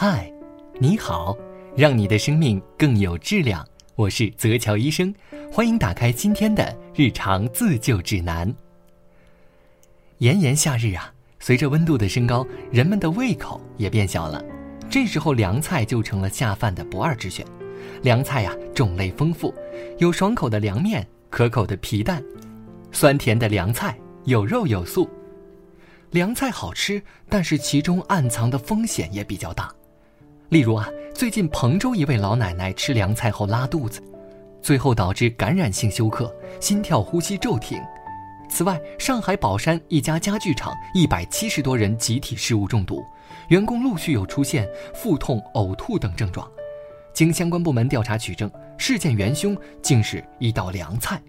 嗨，你好，让你的生命更有质量。我是泽乔医生，欢迎打开今天的日常自救指南。炎炎夏日啊，随着温度的升高，人们的胃口也变小了，这时候凉菜就成了下饭的不二之选。凉菜呀，种类丰富，有爽口的凉面，可口的皮蛋，酸甜的凉菜，有肉有素。凉菜好吃，但是其中暗藏的风险也比较大。例如啊，最近彭州一位老奶奶吃凉菜后拉肚子，最后导致感染性休克，心跳呼吸骤停。此外，上海宝山一家家具厂一百七十多人集体食物中毒，员工陆续有出现腹痛、呕吐等症状。经相关部门调查取证，事件元凶竟是一道凉菜。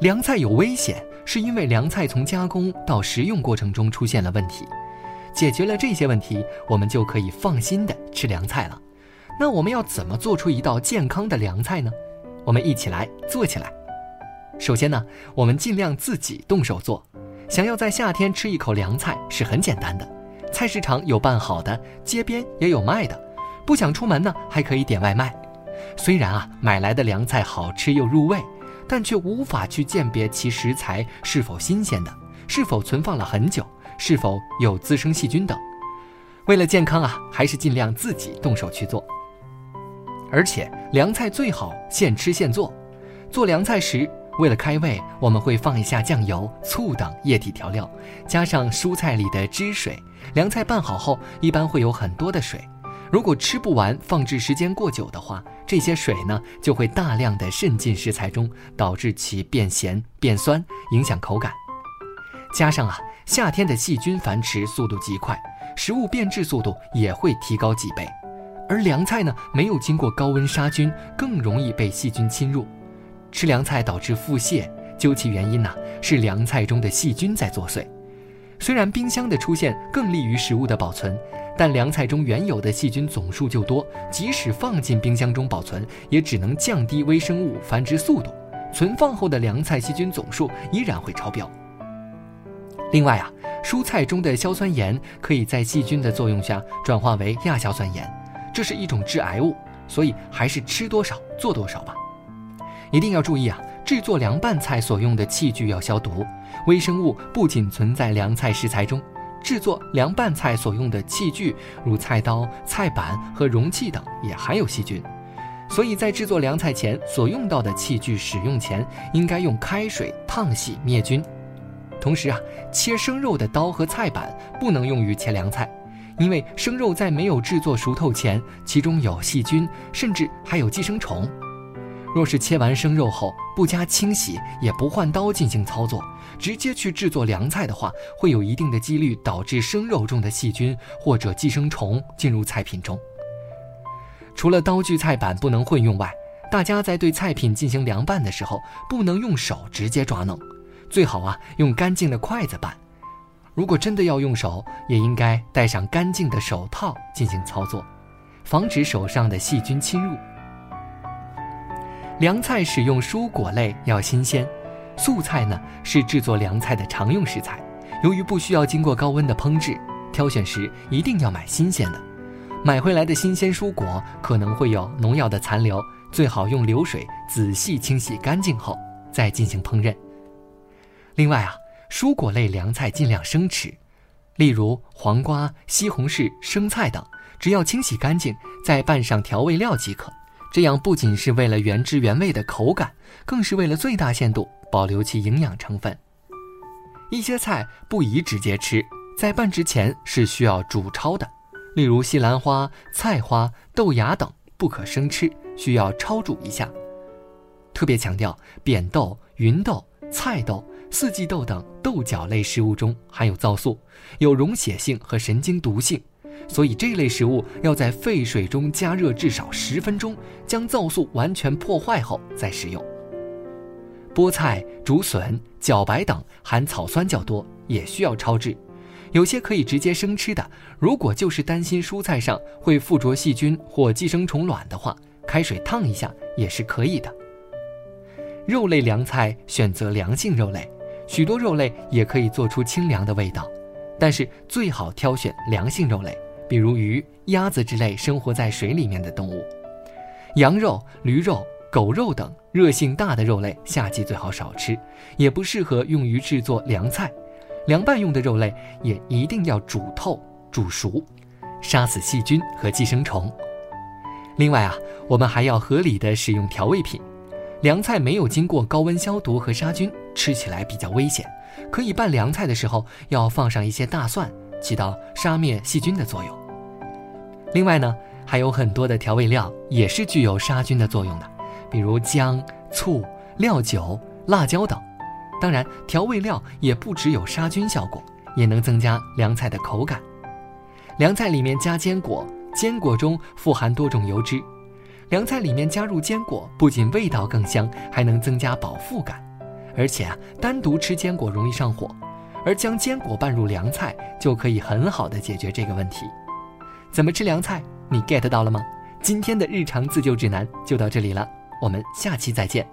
凉菜有危险，是因为凉菜从加工到食用过程中出现了问题。解决了这些问题，我们就可以放心的吃凉菜了。那我们要怎么做出一道健康的凉菜呢？我们一起来做起来。首先呢，我们尽量自己动手做。想要在夏天吃一口凉菜是很简单的，菜市场有拌好的，街边也有卖的。不想出门呢，还可以点外卖。虽然啊，买来的凉菜好吃又入味，但却无法去鉴别其食材是否新鲜的，是否存放了很久。是否有滋生细菌等？为了健康啊，还是尽量自己动手去做。而且凉菜最好现吃现做。做凉菜时，为了开胃，我们会放一下酱油、醋等液体调料，加上蔬菜里的汁水。凉菜拌好后，一般会有很多的水。如果吃不完，放置时间过久的话，这些水呢就会大量的渗进食材中，导致其变咸变酸，影响口感。加上啊。夏天的细菌繁殖速度极快，食物变质速度也会提高几倍，而凉菜呢，没有经过高温杀菌，更容易被细菌侵入。吃凉菜导致腹泻，究其原因呢，是凉菜中的细菌在作祟。虽然冰箱的出现更利于食物的保存，但凉菜中原有的细菌总数就多，即使放进冰箱中保存，也只能降低微生物繁殖速度，存放后的凉菜细菌总数依然会超标。另外啊，蔬菜中的硝酸盐可以在细菌的作用下转化为亚硝酸盐，这是一种致癌物，所以还是吃多少做多少吧。一定要注意啊，制作凉拌菜所用的器具要消毒。微生物不仅存在凉菜食材中，制作凉拌菜所用的器具，如菜刀、菜板和容器等，也含有细菌。所以在制作凉菜前所用到的器具使用前，应该用开水烫洗灭菌。同时啊，切生肉的刀和菜板不能用于切凉菜，因为生肉在没有制作熟透前，其中有细菌，甚至还有寄生虫。若是切完生肉后不加清洗，也不换刀进行操作，直接去制作凉菜的话，会有一定的几率导致生肉中的细菌或者寄生虫进入菜品中。除了刀具、菜板不能混用外，大家在对菜品进行凉拌的时候，不能用手直接抓弄。最好啊，用干净的筷子拌。如果真的要用手，也应该戴上干净的手套进行操作，防止手上的细菌侵入。凉菜使用蔬果类要新鲜，素菜呢是制作凉菜的常用食材。由于不需要经过高温的烹制，挑选时一定要买新鲜的。买回来的新鲜蔬果可能会有农药的残留，最好用流水仔细清洗干净后再进行烹饪。另外啊，蔬果类凉菜尽量生吃，例如黄瓜、西红柿、生菜等，只要清洗干净，再拌上调味料即可。这样不仅是为了原汁原味的口感，更是为了最大限度保留其营养成分。一些菜不宜直接吃，在拌之前是需要煮焯的，例如西兰花、菜花、豆芽等不可生吃，需要焯煮一下。特别强调，扁豆、芸豆、菜豆。四季豆等豆角类食物中含有皂素，有溶血性和神经毒性，所以这类食物要在沸水中加热至少十分钟，将皂素完全破坏后再食用。菠菜、竹笋、茭白等含草酸较多，也需要焯制。有些可以直接生吃的，如果就是担心蔬菜上会附着细菌或寄生虫卵的话，开水烫一下也是可以的。肉类凉菜选择凉性肉类。许多肉类也可以做出清凉的味道，但是最好挑选凉性肉类，比如鱼、鸭子之类生活在水里面的动物。羊肉、驴肉、狗肉等热性大的肉类，夏季最好少吃，也不适合用于制作凉菜。凉拌用的肉类也一定要煮透、煮熟，杀死细菌和寄生虫。另外啊，我们还要合理的使用调味品。凉菜没有经过高温消毒和杀菌，吃起来比较危险。可以拌凉菜的时候要放上一些大蒜，起到杀灭细菌的作用。另外呢，还有很多的调味料也是具有杀菌的作用的，比如姜、醋、料酒、辣椒等。当然，调味料也不只有杀菌效果，也能增加凉菜的口感。凉菜里面加坚果，坚果中富含多种油脂。凉菜里面加入坚果，不仅味道更香，还能增加饱腹感。而且啊，单独吃坚果容易上火，而将坚果拌入凉菜就可以很好的解决这个问题。怎么吃凉菜？你 get 到了吗？今天的日常自救指南就到这里了，我们下期再见。